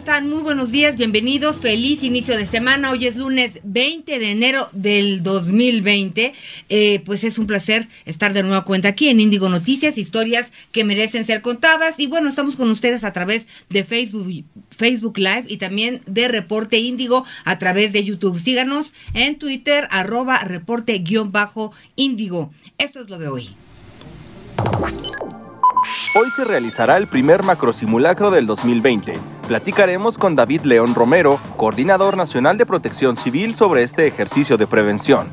Están? Muy buenos días, bienvenidos, feliz inicio de semana. Hoy es lunes 20 de enero del 2020. Eh, pues es un placer estar de nueva cuenta aquí en Índigo Noticias, historias que merecen ser contadas. Y bueno, estamos con ustedes a través de Facebook, Facebook Live y también de Reporte Índigo a través de YouTube. Síganos en Twitter, arroba reporte-índigo. Esto es lo de hoy. Hoy se realizará el primer macrosimulacro del 2020. Platicaremos con David León Romero, coordinador nacional de protección civil, sobre este ejercicio de prevención.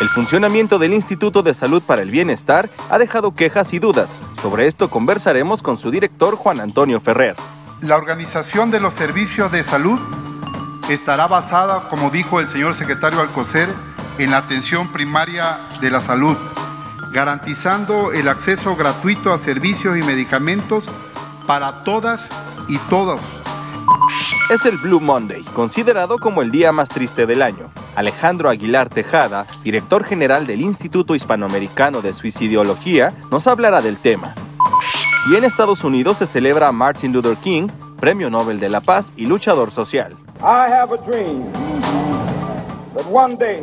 El funcionamiento del Instituto de Salud para el Bienestar ha dejado quejas y dudas. Sobre esto conversaremos con su director Juan Antonio Ferrer. La organización de los servicios de salud estará basada, como dijo el señor secretario Alcocer, en la atención primaria de la salud garantizando el acceso gratuito a servicios y medicamentos para todas y todos. Es el Blue Monday, considerado como el día más triste del año. Alejandro Aguilar Tejada, director general del Instituto Hispanoamericano de Suicidología, nos hablará del tema. Y en Estados Unidos se celebra Martin Luther King, Premio Nobel de la Paz y luchador social. I have a dream that one day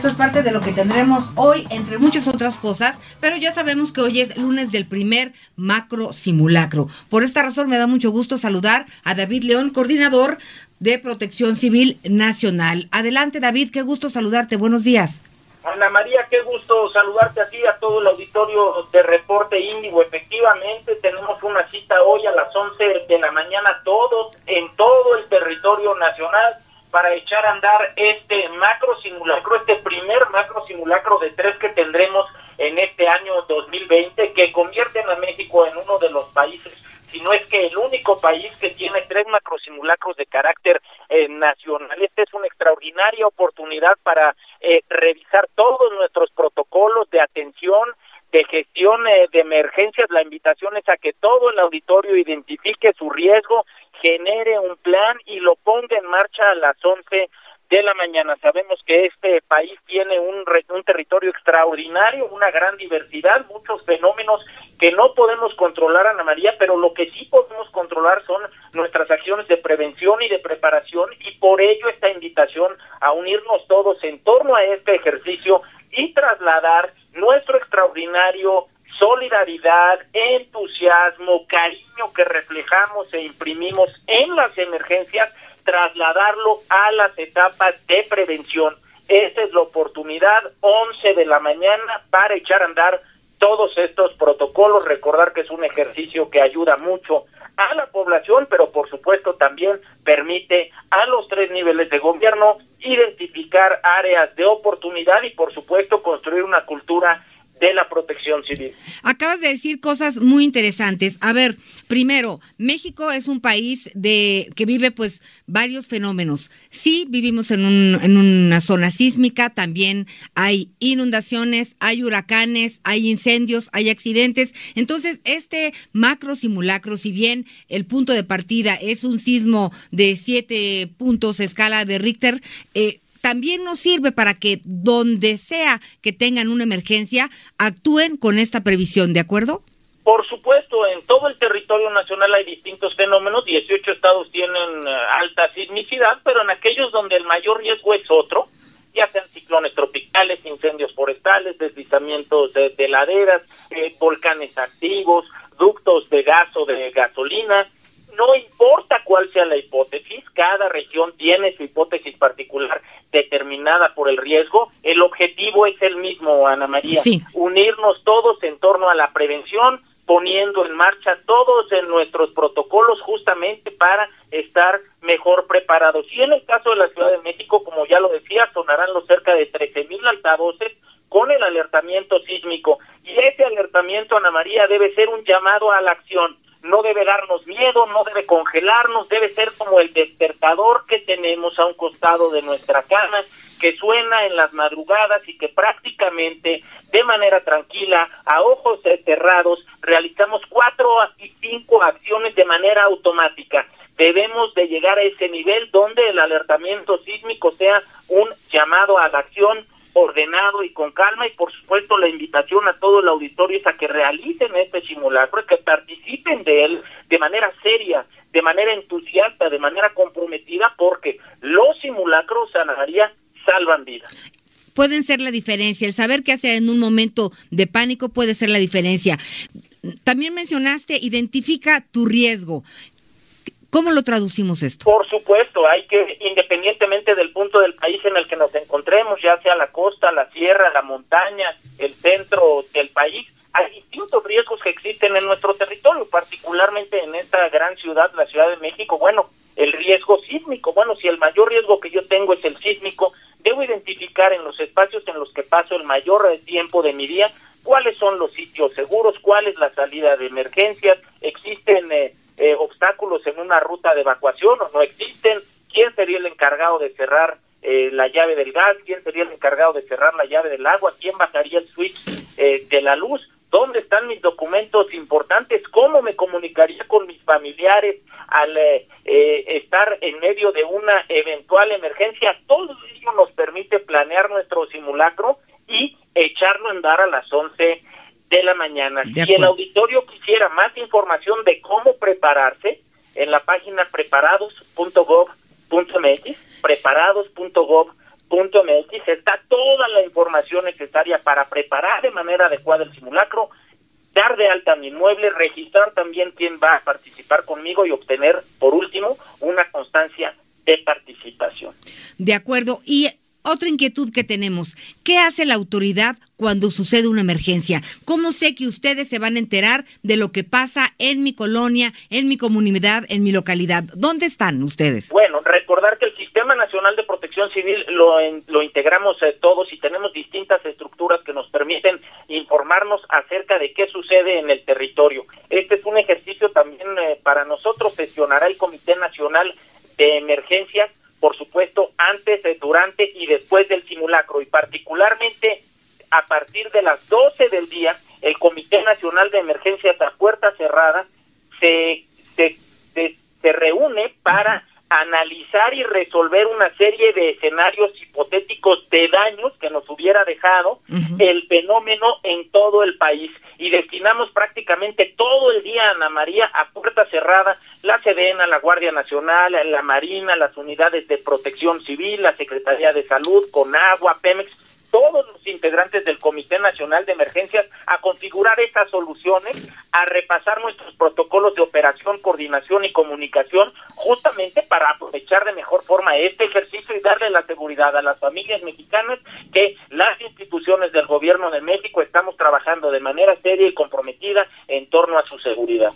Esto es parte de lo que tendremos hoy, entre muchas otras cosas, pero ya sabemos que hoy es lunes del primer macro simulacro. Por esta razón me da mucho gusto saludar a David León, coordinador de Protección Civil Nacional. Adelante, David, qué gusto saludarte. Buenos días. Ana María, qué gusto saludarte a ti, a todo el auditorio de Reporte Índigo. Efectivamente, tenemos una cita hoy a las 11 de la mañana, todos, en todo el territorio nacional para echar a andar este macro simulacro, este primer macro simulacro de tres que tendremos en este año 2020, que convierten a México en uno de los países, si no es que el único país que tiene tres macro simulacros de carácter eh, nacional. Esta es una extraordinaria oportunidad para eh, revisar todos nuestros protocolos de atención, de gestión eh, de emergencias. La invitación es a que todo el auditorio identifique su riesgo genere un plan y lo ponga en marcha a las 11 de la mañana. Sabemos que este país tiene un, un territorio extraordinario, una gran diversidad, muchos fenómenos que no podemos controlar, Ana María, pero lo que sí podemos controlar son nuestras acciones de prevención y de preparación y por ello esta invitación a unirnos todos en torno a este ejercicio y trasladar nuestro extraordinario solidaridad, entusiasmo, cariño que reflejamos e imprimimos en las emergencias, trasladarlo a las etapas de prevención. Esta es la oportunidad, 11 de la mañana, para echar a andar todos estos protocolos, recordar que es un ejercicio que ayuda mucho a la población, pero por supuesto también permite a los tres niveles de gobierno identificar áreas de oportunidad y por supuesto construir una cultura de la protección civil. Acabas de decir cosas muy interesantes. A ver, primero, México es un país de que vive pues varios fenómenos. Sí, vivimos en, un, en una zona sísmica, también hay inundaciones, hay huracanes, hay incendios, hay accidentes. Entonces, este macro simulacro, si bien el punto de partida es un sismo de siete puntos escala de Richter, eh, también nos sirve para que donde sea que tengan una emergencia, actúen con esta previsión, ¿de acuerdo? Por supuesto, en todo el territorio nacional hay distintos fenómenos, 18 estados tienen eh, alta sismicidad, pero en aquellos donde el mayor riesgo es otro, ya sean ciclones tropicales, incendios forestales, deslizamientos de, laderas, eh, volcanes activos, ductos de gas o de gasolina, no importa cuál sea la hipótesis, cada región tiene su hipótesis particular determinada por el riesgo. El objetivo es el mismo, Ana María, unirnos todos en torno a la prevención, poniendo en marcha todos en nuestros protocolos justamente para estar mejor preparados. Y en el caso de la Ciudad de México, como ya lo decía, sonarán los cerca de 13 mil altavoces con el alertamiento sísmico. Y ese alertamiento, Ana María, debe ser un llamado a la acción. No debe darnos miedo, no debe congelarnos, debe ser como el despertador que tenemos a un costado de nuestra cama, que suena en las madrugadas y que prácticamente de manera tranquila, a ojos cerrados, realizamos cuatro y cinco acciones de manera automática. Debemos de llegar a ese nivel donde el alertamiento sísmico sea un llamado a la acción ordenado y con calma y por supuesto la invitación a todo el auditorio es a que realicen este simulacro, que participen de él de manera seria, de manera entusiasta, de manera comprometida, porque los simulacros, Ana salvan vidas pueden ser la diferencia. El saber qué hacer en un momento de pánico puede ser la diferencia. También mencionaste, identifica tu riesgo. ¿Cómo lo traducimos esto? Por supuesto, hay que, independientemente del punto del país en el que nos encontremos, ya sea la costa, la sierra, la montaña, el centro del país, hay distintos riesgos que existen en nuestro territorio, particularmente en esta gran ciudad, la Ciudad de México. Bueno, el riesgo sísmico. Bueno, si el mayor riesgo que yo tengo es el sísmico, debo identificar en los espacios en los que paso el mayor tiempo de mi día cuáles son los sitios seguros, cuál es la salida de emergencias, existen eh, eh, obstáculos en una ruta de evacuación o no existen, quién sería el encargado de cerrar eh, la llave del gas, quién sería el encargado de cerrar la llave del agua, quién bajaría el switch eh, de la luz, dónde están mis documentos importantes, cómo me comunicaría con mis familiares al estar en medio de una eventual emergencia. Todo ello nos permite planear nuestro simulacro y echarlo a andar a las 11 de la mañana. si el auditorio quisiera más información de cómo prepararse, en la página preparados.gov.mx, preparados.gov.mx, está toda la información necesaria para preparar de manera adecuada el simulacro, dar de alta mi inmueble, registrar también quién va a participar conmigo y obtener, por último, una constancia de participación. De acuerdo. Y otra inquietud que tenemos, ¿qué hace la autoridad cuando sucede una emergencia? ¿Cómo sé que ustedes se van a enterar de lo que pasa en mi colonia, en mi comunidad, en mi localidad? ¿Dónde están ustedes? Bueno, recordar que el Sistema Nacional de Protección Civil lo, lo integramos eh, todos y tenemos distintas estructuras que nos permiten informarnos acerca de qué sucede en el territorio. Este es un ejercicio también eh, para nosotros, gestionará el Comité Nacional de Emergencias por supuesto, antes, durante y después del simulacro. Y particularmente a partir de las 12 del día, el Comité Nacional de Emergencias a puerta cerrada se, se, se, reúne para analizar y resolver una serie de escenarios hipotéticos de daños que nos hubiera dejado el fenómeno en todo el país. Y destinamos prácticamente todo el día, Ana María, a puerta cerrada, la Sedena, la Guardia Nacional, la Marina, las unidades de protección civil, la Secretaría de Salud, Conagua, Pemex, todos los integrantes del Comité Nacional de Emergencias a configurar estas soluciones, a repasar nuestros protocolos de operación, coordinación y comunicación, justamente para aprovechar de mejor forma este ejercicio y darle la seguridad a las familias mexicanas que las instituciones del gobierno de México estamos trabajando de manera seria y comprometida en torno a su seguridad.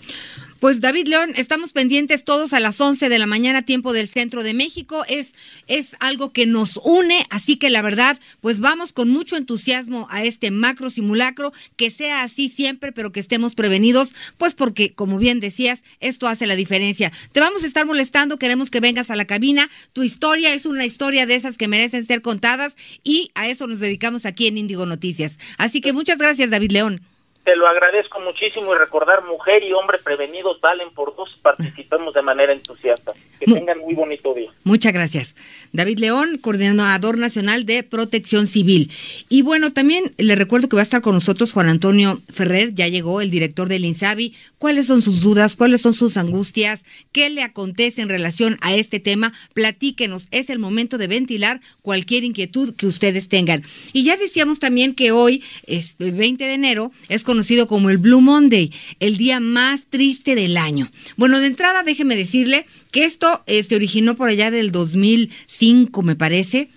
Pues David León, estamos pendientes todos a las 11 de la mañana, tiempo del centro de México. Es, es algo que nos une, así que la verdad, pues vamos con mucho entusiasmo a este macro simulacro, que sea así siempre, pero que estemos prevenidos, pues porque, como bien decías, esto hace la diferencia. Te vamos a estar molestando, queremos que vengas a la cabina. Tu historia es una historia de esas que merecen ser contadas y a eso nos dedicamos aquí en Índigo Noticias. Así que muchas gracias, David León. Te lo agradezco muchísimo y recordar, mujer y hombre prevenidos valen por dos, participemos de manera entusiasta. Que tengan muy bonito día. Muchas gracias. David León, coordinador nacional de protección civil. Y bueno, también le recuerdo que va a estar con nosotros Juan Antonio Ferrer, ya llegó el director del INSABI. ¿Cuáles son sus dudas? ¿Cuáles son sus angustias? ¿Qué le acontece en relación a este tema? Platíquenos, es el momento de ventilar cualquier inquietud que ustedes tengan. Y ya decíamos también que hoy, este 20 de enero, es con conocido como el Blue Monday, el día más triste del año. Bueno, de entrada déjeme decirle que esto eh, se originó por allá del 2005, me parece.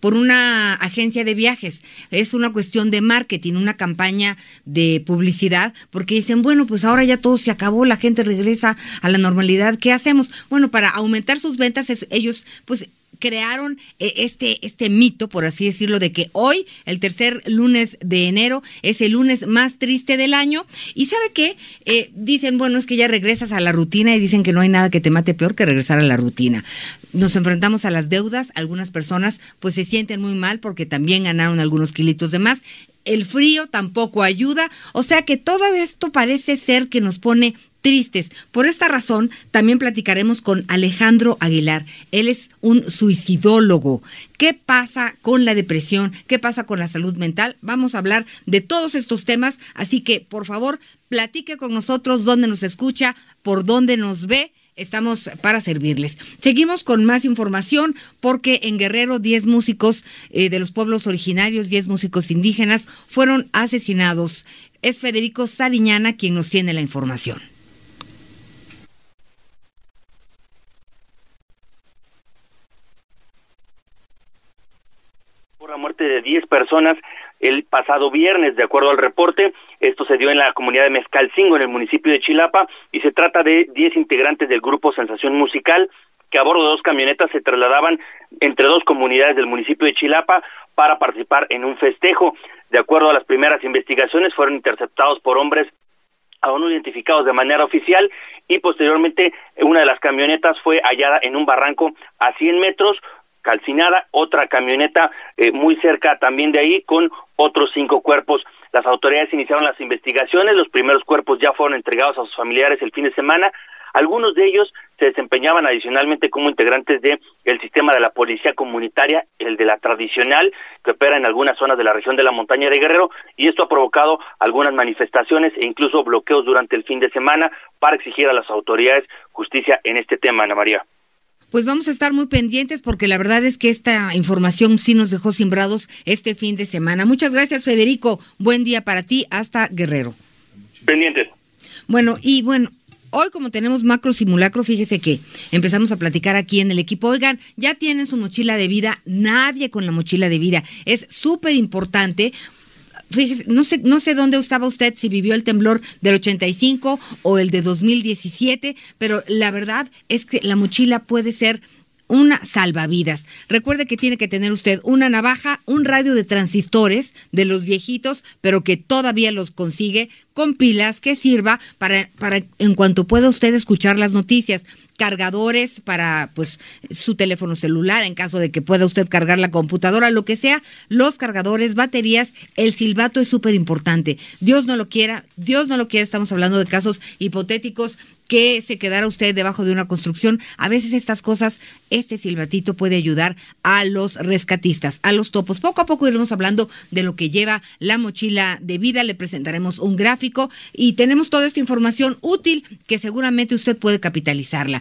por una agencia de viajes. Es una cuestión de marketing, una campaña de publicidad, porque dicen, bueno, pues ahora ya todo se acabó, la gente regresa a la normalidad, ¿qué hacemos? Bueno, para aumentar sus ventas, ellos pues crearon eh, este, este mito, por así decirlo, de que hoy, el tercer lunes de enero, es el lunes más triste del año. Y sabe qué? Eh, dicen, bueno, es que ya regresas a la rutina y dicen que no hay nada que te mate peor que regresar a la rutina nos enfrentamos a las deudas, algunas personas pues se sienten muy mal porque también ganaron algunos kilitos de más. El frío tampoco ayuda, o sea que todo esto parece ser que nos pone tristes. Por esta razón, también platicaremos con Alejandro Aguilar. Él es un suicidólogo. ¿Qué pasa con la depresión? ¿Qué pasa con la salud mental? Vamos a hablar de todos estos temas, así que por favor, platique con nosotros dónde nos escucha, por dónde nos ve Estamos para servirles. Seguimos con más información porque en Guerrero 10 músicos eh, de los pueblos originarios, 10 músicos indígenas, fueron asesinados. Es Federico Sariñana quien nos tiene la información. Muerte de 10 personas el pasado viernes, de acuerdo al reporte. Esto se dio en la comunidad de Mezcalcingo, en el municipio de Chilapa, y se trata de 10 integrantes del grupo Sensación Musical que a bordo de dos camionetas se trasladaban entre dos comunidades del municipio de Chilapa para participar en un festejo. De acuerdo a las primeras investigaciones, fueron interceptados por hombres aún no identificados de manera oficial y posteriormente una de las camionetas fue hallada en un barranco a 100 metros calcinada, otra camioneta eh, muy cerca también de ahí con otros cinco cuerpos. Las autoridades iniciaron las investigaciones, los primeros cuerpos ya fueron entregados a sus familiares el fin de semana. Algunos de ellos se desempeñaban adicionalmente como integrantes de el sistema de la policía comunitaria, el de la tradicional, que opera en algunas zonas de la región de la montaña de Guerrero, y esto ha provocado algunas manifestaciones e incluso bloqueos durante el fin de semana para exigir a las autoridades justicia en este tema, Ana María pues vamos a estar muy pendientes porque la verdad es que esta información sí nos dejó simbrados este fin de semana. Muchas gracias, Federico. Buen día para ti. Hasta Guerrero. Pendientes. Bueno, y bueno, Hoy como tenemos macro simulacro, fíjese que empezamos a platicar aquí en el equipo. Oigan, ya tienen su mochila de vida, nadie con la mochila de vida. Es súper importante fíjese, no sé, no sé dónde estaba usted, si vivió el temblor del 85 o el de 2017, pero la verdad es que la mochila puede ser una salvavidas. Recuerde que tiene que tener usted una navaja, un radio de transistores de los viejitos, pero que todavía los consigue con pilas que sirva para, para en cuanto pueda usted escuchar las noticias cargadores para pues su teléfono celular en caso de que pueda usted cargar la computadora, lo que sea, los cargadores, baterías, el silbato es súper importante. Dios no lo quiera, Dios no lo quiera, estamos hablando de casos hipotéticos que se quedara usted debajo de una construcción. A veces estas cosas, este silbatito puede ayudar a los rescatistas, a los topos. Poco a poco iremos hablando de lo que lleva la mochila de vida. Le presentaremos un gráfico y tenemos toda esta información útil que seguramente usted puede capitalizarla.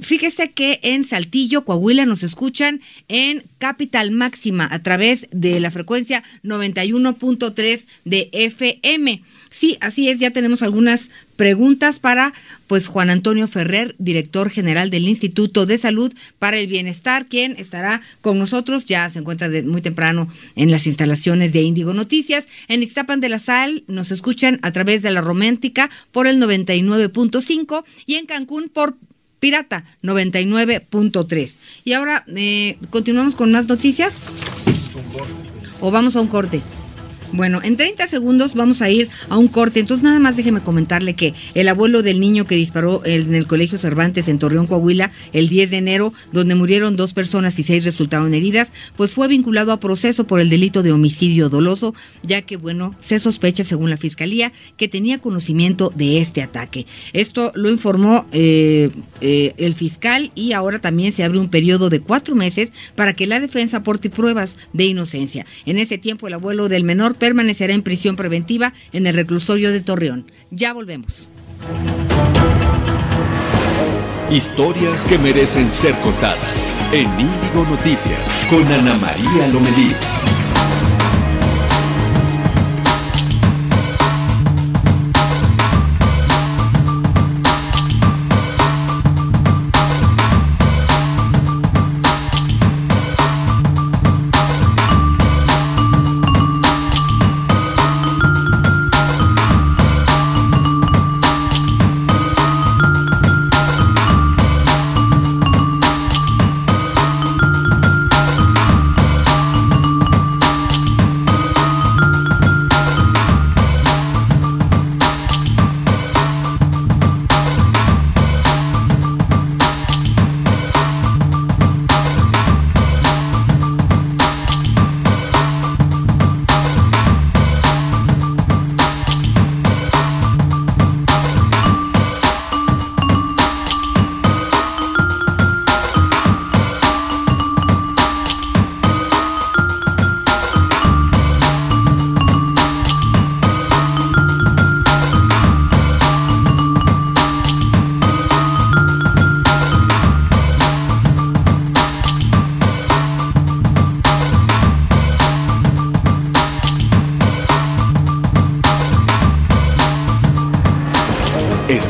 Fíjese que en Saltillo, Coahuila, nos escuchan en Capital Máxima a través de la frecuencia 91.3 de FM. Sí, así es, ya tenemos algunas preguntas para pues Juan Antonio Ferrer, director general del Instituto de Salud para el Bienestar, quien estará con nosotros, ya se encuentra de muy temprano en las instalaciones de Índigo Noticias. En Ixtapan de la Sal nos escuchan a través de la Romántica por el 99.5 y en Cancún por Pirata 99.3. Y ahora eh, continuamos con más noticias. ¿O vamos a un corte? Bueno, en 30 segundos vamos a ir a un corte. Entonces, nada más déjeme comentarle que el abuelo del niño que disparó en el Colegio Cervantes en Torreón, Coahuila, el 10 de enero, donde murieron dos personas y seis resultaron heridas, pues fue vinculado a proceso por el delito de homicidio doloso, ya que, bueno, se sospecha, según la fiscalía, que tenía conocimiento de este ataque. Esto lo informó eh, eh, el fiscal y ahora también se abre un periodo de cuatro meses para que la defensa aporte pruebas de inocencia. En ese tiempo, el abuelo del menor permanecerá en prisión preventiva en el reclusorio de Torreón. Ya volvemos. Historias que merecen ser contadas en Índigo Noticias con Ana María Lomelí.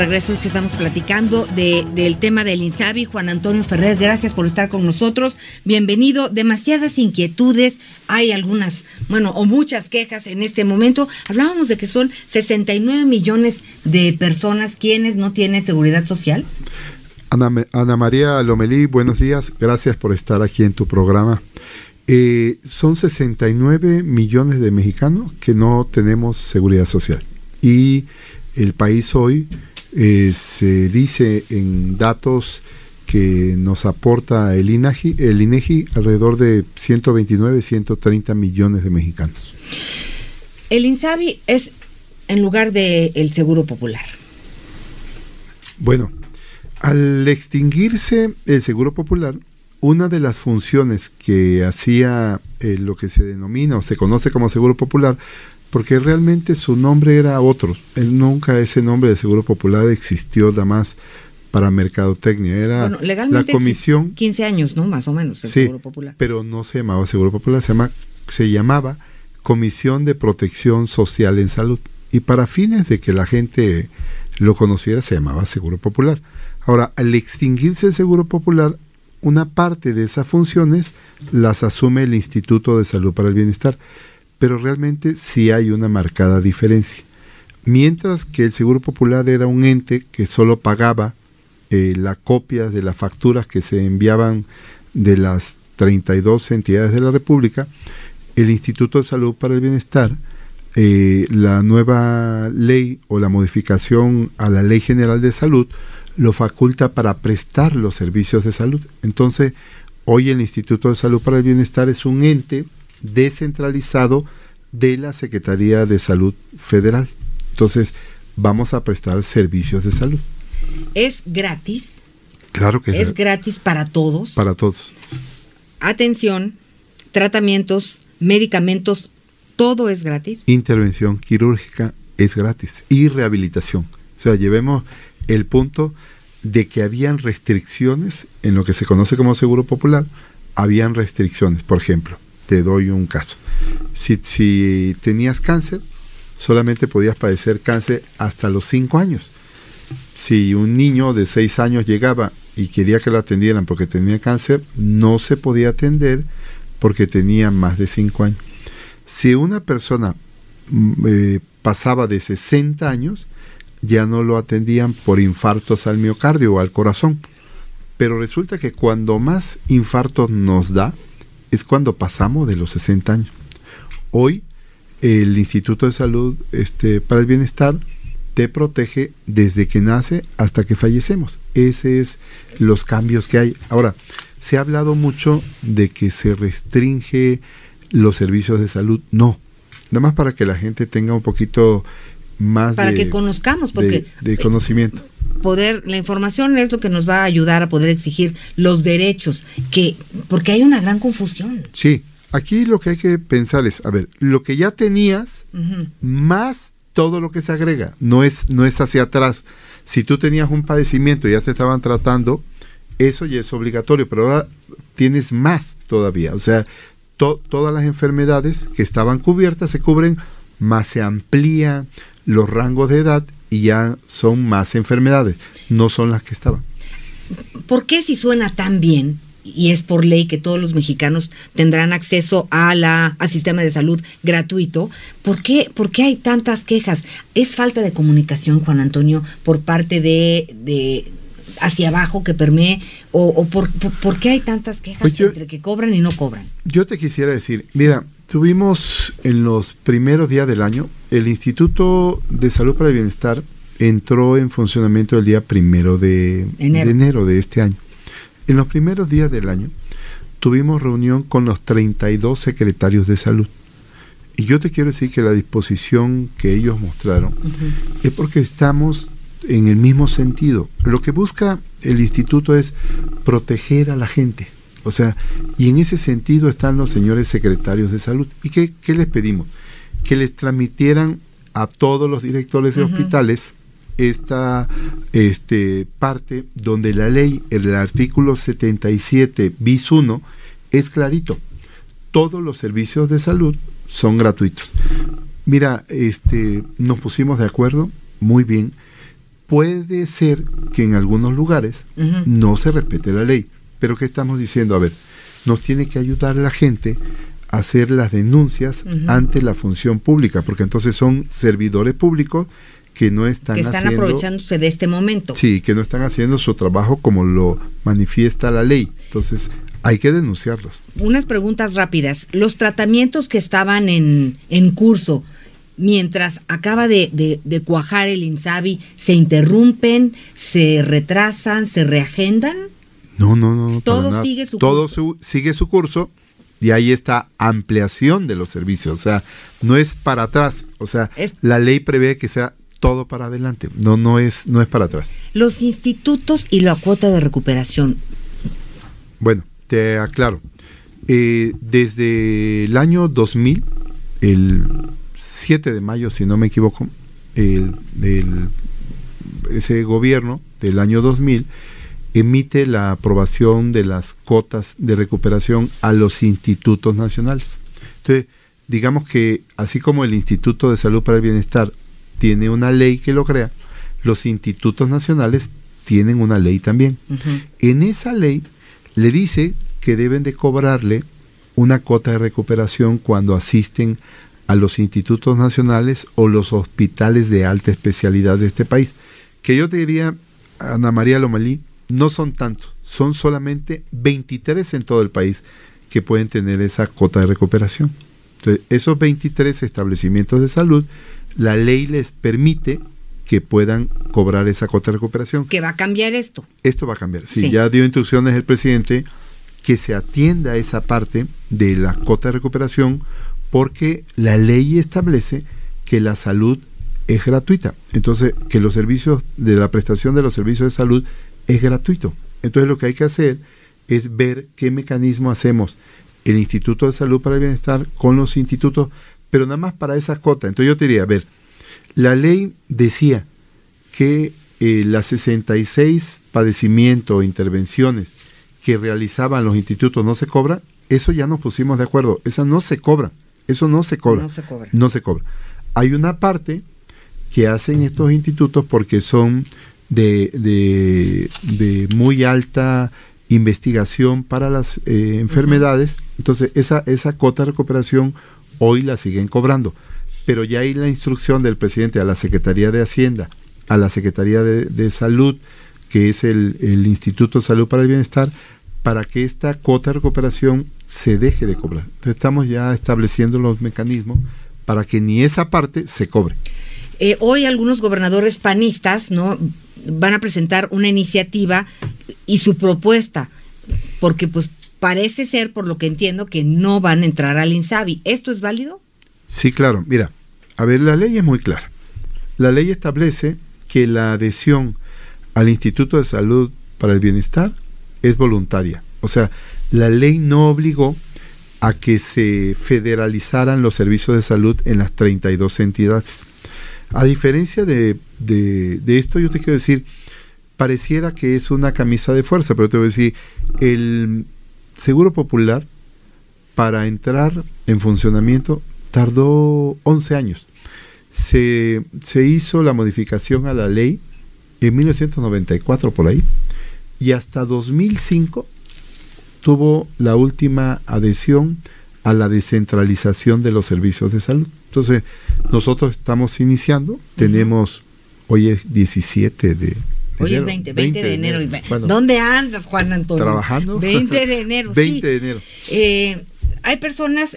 Regreso es que estamos platicando de, del tema del INSABI. Juan Antonio Ferrer, gracias por estar con nosotros. Bienvenido. Demasiadas inquietudes. Hay algunas, bueno, o muchas quejas en este momento. Hablábamos de que son 69 millones de personas quienes no tienen seguridad social. Ana, María Lomelí, buenos días. Gracias por estar aquí en tu programa. Eh, son 69 millones de mexicanos que no tenemos seguridad social. Y el país hoy eh, se dice en datos que nos aporta el INAGI, el INEGI alrededor de 129, 130 millones de mexicanos. El INSABI es en lugar del el Seguro Popular. Bueno, al extinguirse el Seguro Popular, una de las funciones que hacía eh, lo que se denomina o se conoce como Seguro Popular porque realmente su nombre era otro. Él nunca ese nombre de Seguro Popular existió nada más para mercadotecnia. Era la comisión. 15 años, ¿no? Más o menos, el Seguro Popular. Pero no se llamaba Seguro Popular, se, llama, se llamaba Comisión de Protección Social en Salud. Y para fines de que la gente lo conociera, se llamaba Seguro Popular. Ahora, al extinguirse el Seguro Popular, una parte de esas funciones las asume el Instituto de Salud para el Bienestar pero realmente sí hay una marcada diferencia. Mientras que el Seguro Popular era un ente que solo pagaba eh, la copia de las facturas que se enviaban de las 32 entidades de la República, el Instituto de Salud para el Bienestar, eh, la nueva ley o la modificación a la Ley General de Salud lo faculta para prestar los servicios de salud. Entonces, hoy el Instituto de Salud para el Bienestar es un ente descentralizado de la Secretaría de Salud Federal. Entonces, vamos a prestar servicios de salud. ¿Es gratis? Claro que es. ¿Es gratis para todos? Para todos. Atención, tratamientos, medicamentos, todo es gratis. Intervención quirúrgica es gratis y rehabilitación. O sea, llevemos el punto de que habían restricciones en lo que se conoce como seguro popular, habían restricciones, por ejemplo, te doy un caso. Si, tenías cáncer, solamente podías padecer cáncer hasta los 5 años. Si un niño de 6 años llegaba y quería que lo atendieran porque tenía cáncer, no se podía atender porque tenía más de 5 años. Si una persona mm, eh, pasaba de 60 años, ya no lo atendían por infartos al miocardio o al corazón. Pero resulta que cuando más infartos nos da, es cuando pasamos de los 60 años. Hoy el Instituto de Salud este, para el Bienestar te protege desde que nace hasta que fallecemos. Ese es los cambios que hay. Ahora, se ha hablado mucho de que se restringe los servicios de salud. No, nada más para que la gente tenga un poquito más para que conozcamos porque de, conocimiento. poder la información es lo que nos va a ayudar a poder exigir los derechos que porque hay una gran confusión. Sí aquí lo que hay que pensar es a ver lo que ya tenías más todo lo que se agrega no es no es hacia atrás. Si tú tenías un padecimiento y ya te estaban tratando eso ya es obligatorio pero ahora tienes más todavía. O sea todas las enfermedades que estaban cubiertas se cubren más se amplía los rangos de edad y ya son más enfermedades, no son las que estaban. ¿Por qué si suena tan bien y es por ley que todos los mexicanos tendrán acceso a la al sistema de salud gratuito, ¿por qué, ¿por qué hay tantas quejas? ¿Es falta de comunicación, Juan Antonio, por parte de, de hacia abajo que permee o, por, qué hay tantas quejas pues entre que cobran y no cobran? Yo te quisiera decir, mira, Tuvimos en los primeros días del año, el Instituto de Salud para el Bienestar entró en funcionamiento el día primero de enero. de este año. En los primeros días del año tuvimos reunión con los 32 secretarios de salud. Y yo te quiero decir que la disposición que ellos mostraron es porque estamos en el mismo sentido. Lo que busca el instituto es proteger a la gente o sea, y en ese sentido están los señores secretarios de salud. ¿Y qué, les pedimos? Que les transmitieran a todos los directores de hospitales esta este, parte donde la ley, el artículo 77 bis 1, es clarito. Todos los servicios de salud son gratuitos. Mira, este, nos pusimos de acuerdo, muy bien. Puede ser que en algunos lugares no se respete la ley, pero ¿qué estamos diciendo? A ver, nos tiene que ayudar la gente a hacer las denuncias ante la función pública, porque entonces son servidores públicos que no están, que están aprovechándose de este momento. Sí, que no están haciendo su trabajo como lo manifiesta la ley. Entonces, hay que denunciarlos. Unas preguntas rápidas. Los tratamientos que estaban en, en curso, mientras acaba de, de, cuajar el INSABI, ¿se interrumpen, se retrasan, se reagendan? No, no, no. Todo sigue su Todo curso. sigue su curso y ahí está ampliación de los servicios. O sea, no es para atrás. O sea, la ley prevé que sea todo para adelante. No, no es, no es para atrás. Los institutos y la cuota de recuperación. Bueno, te aclaro. Eh, desde el año 2000, el 7 de mayo, si no me equivoco, el, ese gobierno del año 2000 emite la aprobación de las cotas de recuperación a los institutos nacionales. Entonces, digamos que así como el Instituto de Salud para el Bienestar tiene una ley que lo crea, los institutos nacionales tienen una ley también. En esa ley le dice que deben de cobrarle una cuota de recuperación cuando asisten a los institutos nacionales o los hospitales de alta especialidad de este país. Que yo te diría, Ana María Lomalí, no son tantos, son solamente 23 en todo el país que pueden tener esa cuota de recuperación. Entonces, esos 23 establecimientos de salud, la ley les permite que puedan cobrar esa cuota de recuperación. ¿Que va a cambiar esto? Esto va a cambiar. Si ya dio instrucciones el presidente que se atienda esa parte de la cuota de recuperación porque la ley establece que la salud es gratuita. Entonces, que los servicios de la prestación de los servicios de salud es gratuito. Entonces lo que hay que hacer es ver qué mecanismo hacemos el Instituto de Salud para el Bienestar con los institutos, pero nada más para esa cota. Entonces yo te diría, a ver, la ley decía que eh, las 66 padecimientos o intervenciones que realizaban los institutos no se cobra, eso ya nos pusimos de acuerdo, esa no se cobra, eso no se cobra. No se cobra. No se cobra. Hay una parte que hacen estos institutos porque son de, de, muy alta investigación para las eh, enfermedades. Entonces, esa, esa cota de recuperación hoy la siguen cobrando. Pero ya hay la instrucción del presidente a la Secretaría de Hacienda, a la Secretaría de, Salud, que es el, el, Instituto de Salud para el Bienestar, para que esta cuota de recuperación se deje de cobrar. Entonces, estamos ya estableciendo los mecanismos para que ni esa parte se cobre. Eh, hoy algunos gobernadores panistas, ¿no? Van a presentar una iniciativa y su propuesta, porque pues parece ser, por lo que entiendo, que no van a entrar al INSABI. ¿Esto es válido? Sí, claro. Mira, a ver, la ley es muy clara. La ley establece que la adhesión al Instituto de Salud para el Bienestar es voluntaria. O sea, la ley no obligó a que se federalizaran los servicios de salud en las 32 entidades. A diferencia de, de, esto, yo te quiero decir, pareciera que es una camisa de fuerza, pero te voy a decir, el Seguro Popular, para entrar en funcionamiento, tardó 11 años. Se, se hizo la modificación a la ley en 1994 por ahí, y hasta 2005 tuvo la última adhesión a la descentralización de los servicios de salud. Entonces, nosotros estamos iniciando, tenemos, hoy es 17 de... Hoy es 20, 20, de enero. ¿Dónde andas, Juan Antonio? Trabajando. 20 de enero. 20 de enero. Eh, hay personas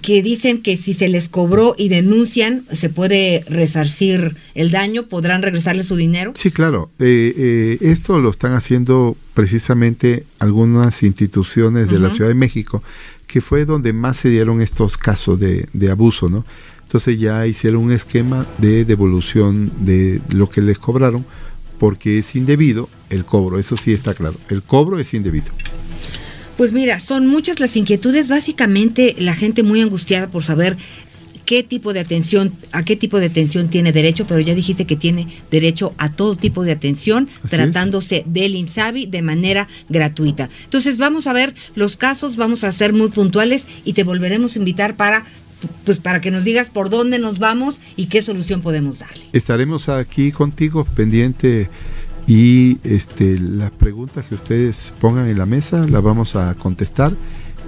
que dicen que si se les cobró y denuncian, se puede resarcir el daño, podrán regresarle su dinero. Sí, claro. Eh, eh, esto lo están haciendo precisamente algunas instituciones de la Ciudad de México que fue donde más se dieron estos casos de, abuso, ¿no? Entonces ya hicieron un esquema de devolución de lo que les cobraron, porque es indebido el cobro, eso sí está claro, el cobro es indebido. Pues mira, son muchas las inquietudes, básicamente la gente muy angustiada por saber qué tipo de atención, a qué tipo de atención tiene derecho, pero ya dijiste que tiene derecho a todo tipo de atención tratándose del INSABI de manera gratuita. Entonces vamos a ver los casos, vamos a ser muy puntuales y te volveremos a invitar para pues para que nos digas por dónde nos vamos y qué solución podemos darle. Estaremos aquí contigo pendiente y este las preguntas que ustedes pongan en la mesa las vamos a contestar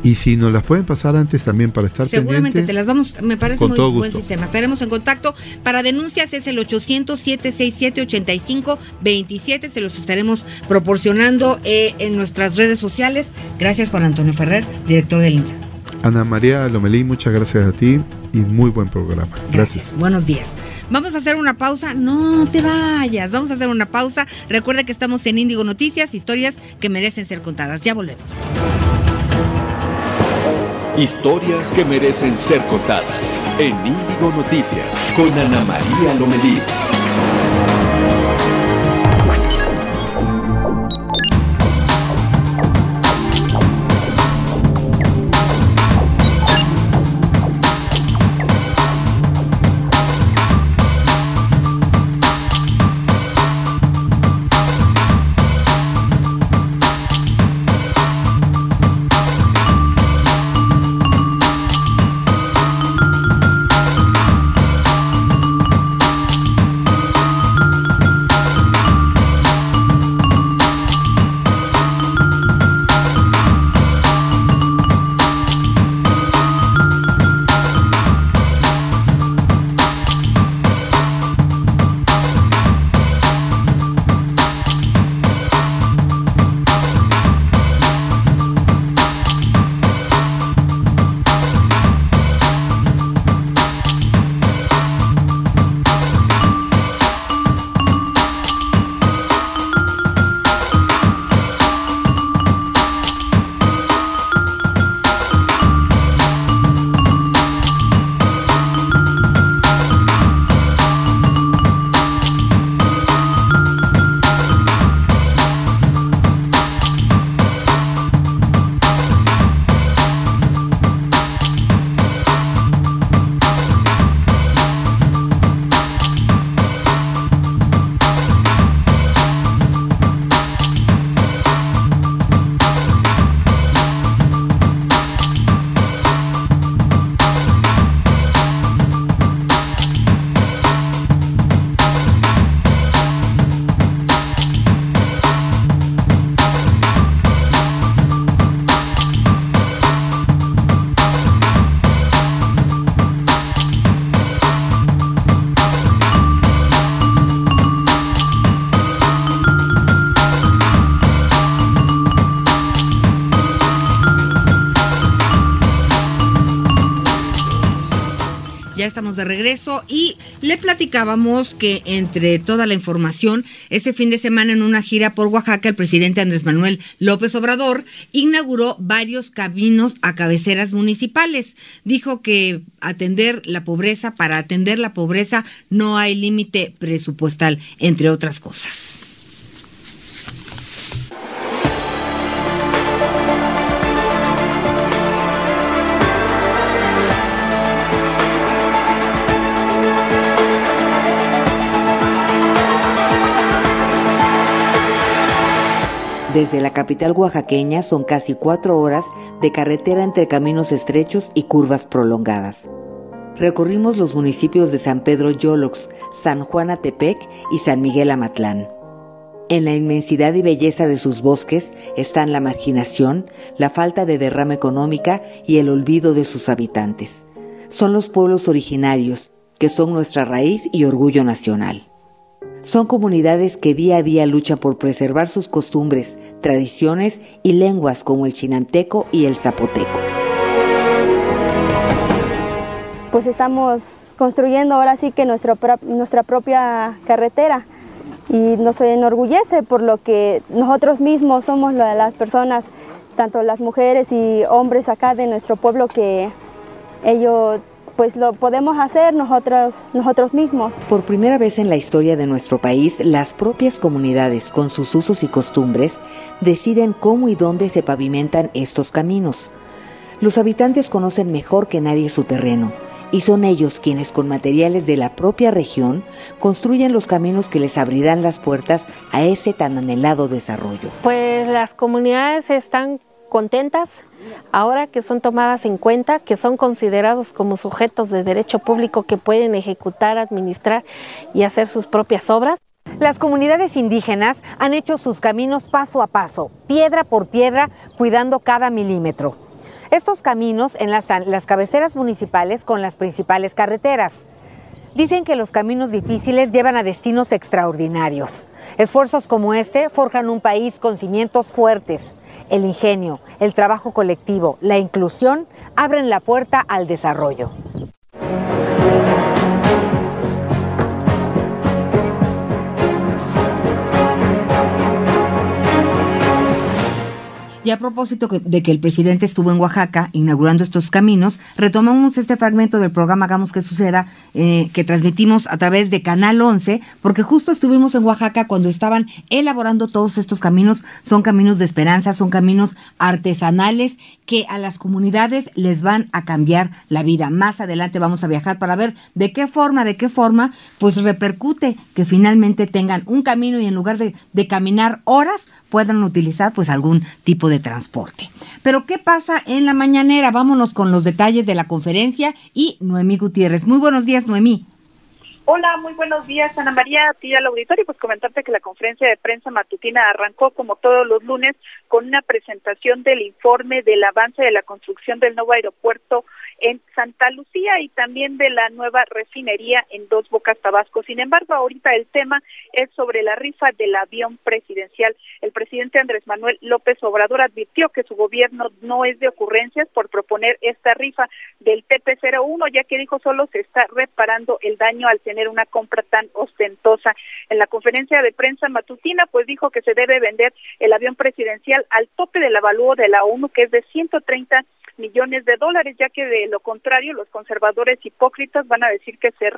y si nos las pueden pasar antes también para estar Seguramente te las vamos, me parece muy buen sistema. Estaremos en contacto. Para denuncias es el 800-767-8527. Se los estaremos proporcionando eh, en nuestras redes sociales. Gracias, Juan Antonio Ferrer, director del INSA. Ana María Lomelí, muchas gracias a ti y muy buen programa. Gracias. Buenos días. Vamos a hacer una pausa. No te vayas. Vamos a hacer una pausa. Recuerda que estamos en Índigo Noticias, historias que merecen ser contadas. Ya volvemos. Historias que merecen ser contadas en Índigo Noticias con Ana María Lomelí. Regreso y le platicábamos que entre toda la información, ese fin de semana en una gira por Oaxaca, el presidente Andrés Manuel López Obrador inauguró varios caminos a cabeceras municipales. Dijo que atender la pobreza, para atender la pobreza no hay límite presupuestal, entre otras cosas. Desde la capital oaxaqueña son casi cuatro horas de carretera entre caminos estrechos y curvas prolongadas. Recorrimos los municipios de San Pedro Yolox, San Juan Atepec y San Miguel Amatlán. En la inmensidad y belleza de sus bosques están la marginación, la falta de derrama económica y el olvido de sus habitantes. Son los pueblos originarios, que son nuestra raíz y orgullo nacional. Son comunidades que día a día luchan por preservar sus costumbres, tradiciones y lenguas como el chinanteco y el zapoteco. Pues estamos construyendo ahora sí que nuestra, nuestra propia carretera y nos enorgullece por lo que nosotros mismos somos las personas, tanto las mujeres y hombres acá de nuestro pueblo que ellos pues lo podemos hacer nosotros, nosotros mismos. Por primera vez en la historia de nuestro país, las propias comunidades, con sus usos y costumbres, deciden cómo y dónde se pavimentan estos caminos. Los habitantes conocen mejor que nadie su terreno y son ellos quienes con materiales de la propia región construyen los caminos que les abrirán las puertas a ese tan anhelado desarrollo. Pues las comunidades están contentas ahora que son tomadas en cuenta, que son considerados como sujetos de derecho público que pueden ejecutar, administrar y hacer sus propias obras. Las comunidades indígenas han hecho sus caminos paso a paso, piedra por piedra, cuidando cada milímetro. Estos caminos enlazan las cabeceras municipales con las principales carreteras. Dicen que los caminos difíciles llevan a destinos extraordinarios. Esfuerzos como este forjan un país con cimientos fuertes. El ingenio, el trabajo colectivo, la inclusión abren la puerta al desarrollo. Y a propósito de que el presidente estuvo en Oaxaca inaugurando estos caminos, retomamos este fragmento del programa Hagamos que Suceda eh, que transmitimos a través de Canal 11, porque justo estuvimos en Oaxaca cuando estaban elaborando todos estos caminos. Son caminos de esperanza, son caminos artesanales que a las comunidades les van a cambiar la vida. Más adelante vamos a viajar para ver de qué forma, de qué forma, pues repercute que finalmente tengan un camino y en lugar de, de caminar horas, puedan utilizar pues algún tipo de transporte. Pero ¿qué pasa en la mañanera? Vámonos con los detalles de la conferencia y Noemí Gutiérrez. Muy buenos días, Noemí. Hola, muy buenos días, Ana María, a ti al auditorio. Pues comentarte que la conferencia de prensa matutina arrancó como todos los lunes con una presentación del informe del avance de la construcción del nuevo aeropuerto en Santa Lucía y también de la nueva refinería en Dos Bocas Tabasco. Sin embargo, ahorita el tema es sobre la rifa del avión presidencial. El presidente Andrés Manuel López Obrador advirtió que su gobierno no es de ocurrencias por proponer esta rifa del TP-01, ya que dijo solo se está reparando el daño al tener una compra tan ostentosa. En la conferencia de prensa matutina, pues dijo que se debe vender el avión presidencial al tope del avalúo de la ONU, que es de 130 millones de dólares, ya que de lo contrario los conservadores hipócritas van a decir que se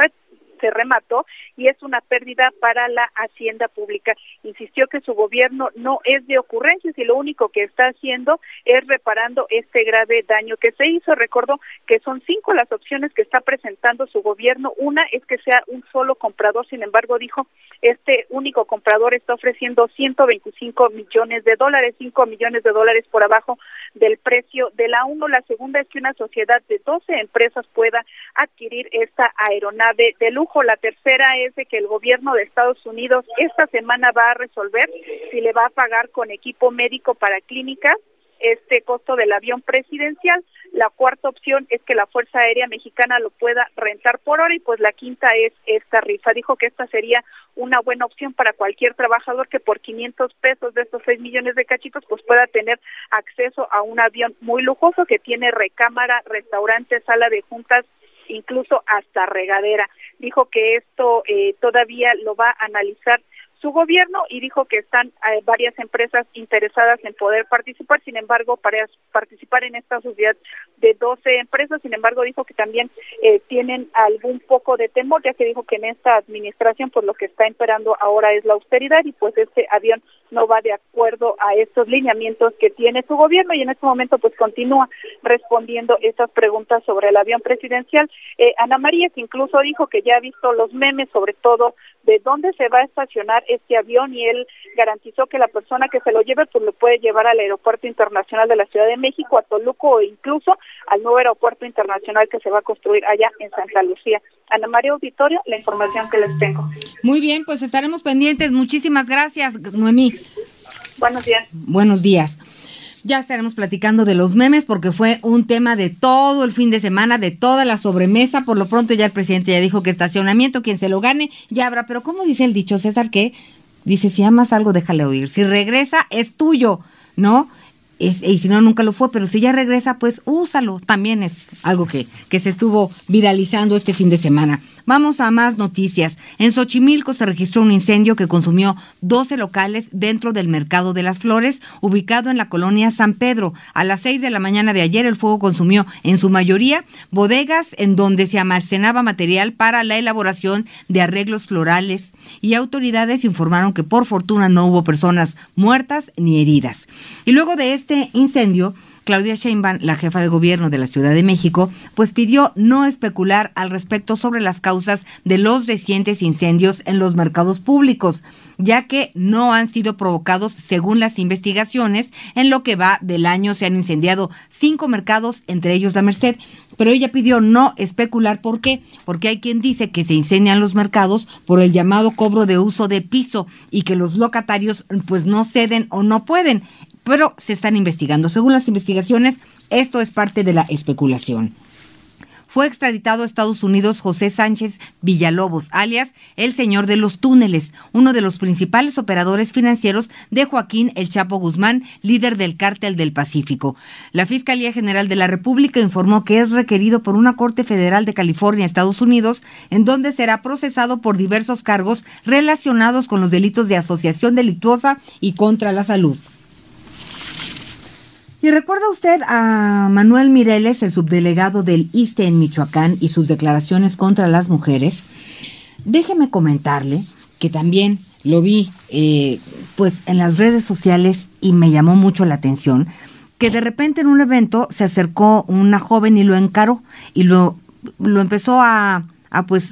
se remató y es una pérdida para la hacienda pública. Insistió que su gobierno no es de ocurrencias y lo único que está haciendo es reparando este grave daño que se hizo. Recordó que son cinco las opciones que está presentando su gobierno. Una es que sea un solo comprador, sin embargo, dijo, este único comprador está ofreciendo 125 millones de dólares, 5 millones de dólares por abajo del precio de la uno. La segunda es que una sociedad de 12 empresas pueda adquirir esta aeronave de lujo. La tercera es de que el gobierno de Estados Unidos esta semana va a resolver si le va a pagar con equipo médico para clínicas este costo del avión presidencial. La cuarta opción es que la Fuerza Aérea Mexicana lo pueda rentar por hora y pues la quinta es esta rifa. Dijo que esta sería una buena opción para cualquier trabajador que por 500 pesos de estos 6 millones de cachitos pues pueda tener acceso a un avión muy lujoso que tiene recámara, restaurante, sala de juntas, incluso hasta regadera. Dijo que esto eh, todavía lo va a analizar su gobierno y dijo que están eh, varias empresas interesadas en poder participar, sin embargo, para participar en esta sociedad de 12 empresas, sin embargo, dijo que también eh, tienen algún poco de temor, ya que dijo que en esta administración, pues lo que está imperando ahora es la austeridad y pues este avión no va de acuerdo a estos lineamientos que tiene su gobierno y en este momento pues continúa respondiendo estas preguntas sobre el avión presidencial. Eh, Ana María, que incluso dijo que ya ha visto los memes, sobre todo de dónde se va a estacionar este avión y él garantizó que la persona que se lo lleve pues lo puede llevar al aeropuerto internacional de la Ciudad de México, a Toluco o incluso al nuevo aeropuerto internacional que se va a construir allá en Santa Lucía. Ana María Auditorio, la información que les tengo. Muy bien, pues estaremos pendientes. Muchísimas gracias, Noemí. Buenos días. Buenos días. Ya estaremos platicando de los memes porque fue un tema de todo el fin de semana, de toda la sobremesa. Por lo pronto ya el presidente ya dijo que estacionamiento, quien se lo gane, ya habrá. Pero ¿cómo dice el dicho César que dice, si amas algo, déjale oír. Si regresa, es tuyo, ¿no? y si no, nunca lo fue, pero si ya regresa, pues úsalo. También es algo que, que se estuvo viralizando este fin de semana. Vamos a más noticias. En Xochimilco se registró un incendio que consumió 12 locales dentro del Mercado de las Flores, ubicado en la colonia San Pedro. A las 6 de la mañana de ayer el fuego consumió en su mayoría bodegas en donde se almacenaba material para la elaboración de arreglos florales y autoridades informaron que por fortuna no hubo personas muertas ni heridas. Y luego de este incendio, Claudia Sheinbaum, la jefa de gobierno de la Ciudad de México, pues pidió no especular al respecto sobre las causas de los recientes incendios en los mercados públicos, ya que no han sido provocados según las investigaciones. En lo que va del año se han incendiado cinco mercados, entre ellos la Merced, pero ella pidió no especular. ¿Por qué? Porque hay quien dice que se incendian los mercados por el llamado cobro de uso de piso y que los locatarios pues no ceden o no pueden, pero se están investigando. Según las investigaciones, esto es parte de la especulación fue extraditado a Estados Unidos José Sánchez Villalobos, alias el señor de los túneles, uno de los principales operadores financieros de Joaquín El Chapo Guzmán, líder del cártel del Pacífico. La Fiscalía General de la República informó que es requerido por una Corte Federal de California, Estados Unidos, en donde será procesado por diversos cargos relacionados con los delitos de asociación delictuosa y contra la salud. ¿Y recuerda usted a Manuel Mireles, el subdelegado del ISTE en Michoacán y sus declaraciones contra las mujeres? Déjeme comentarle que también lo vi eh, pues en las redes sociales y me llamó mucho la atención que de repente en un evento se acercó una joven y lo encaró y lo, lo empezó a, a pues,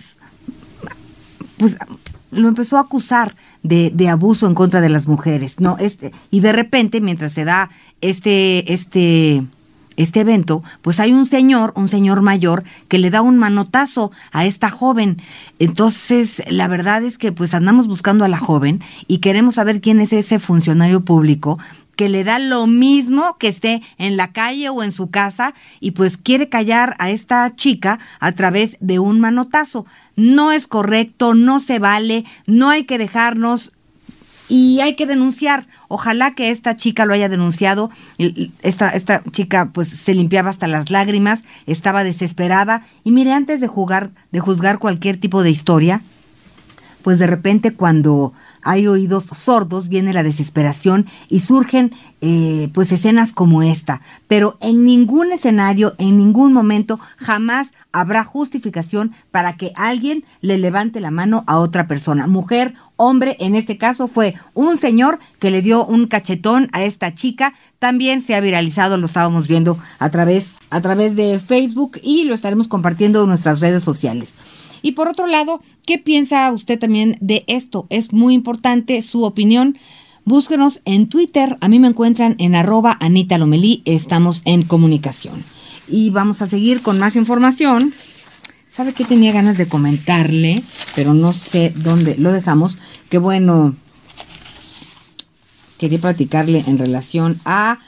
pues lo empezó a acusar de, de, abuso en contra de las mujeres, ¿no? Este, y de repente, mientras se da este, este, este evento, pues hay un señor, un señor mayor, que le da un manotazo a esta joven. Entonces, la verdad es que pues andamos buscando a la joven y queremos saber quién es ese funcionario público que le da lo mismo que esté en la calle o en su casa y pues quiere callar a esta chica a través de un manotazo. No es correcto, no se vale, no hay que dejarnos y hay que denunciar. Ojalá que esta chica lo haya denunciado. Esta, esta chica pues se limpiaba hasta las lágrimas, estaba desesperada y mire, antes de jugar, de juzgar cualquier tipo de historia, pues de repente cuando hay oídos sordos viene la desesperación y surgen eh, pues escenas como esta. Pero en ningún escenario, en ningún momento, jamás habrá justificación para que alguien le levante la mano a otra persona. Mujer, hombre, en este caso fue un señor que le dio un cachetón a esta chica. También se ha viralizado, lo estábamos viendo a través, a través de Facebook y lo estaremos compartiendo en nuestras redes sociales. Y por otro lado, ¿qué piensa usted también de esto? Es muy importante su opinión. Búsquenos en Twitter. A mí me encuentran en arroba Anita Lomelí. Estamos en comunicación. Y vamos a seguir con más información. ¿Sabe qué tenía ganas de comentarle? Pero no sé dónde lo dejamos. Que bueno, quería platicarle en relación a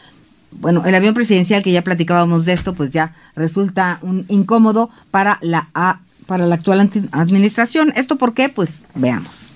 bueno, el avión presidencial que ya platicábamos de esto, pues ya resulta un incómodo para la A para la actual administración. ¿Esto por qué? Pues veamos.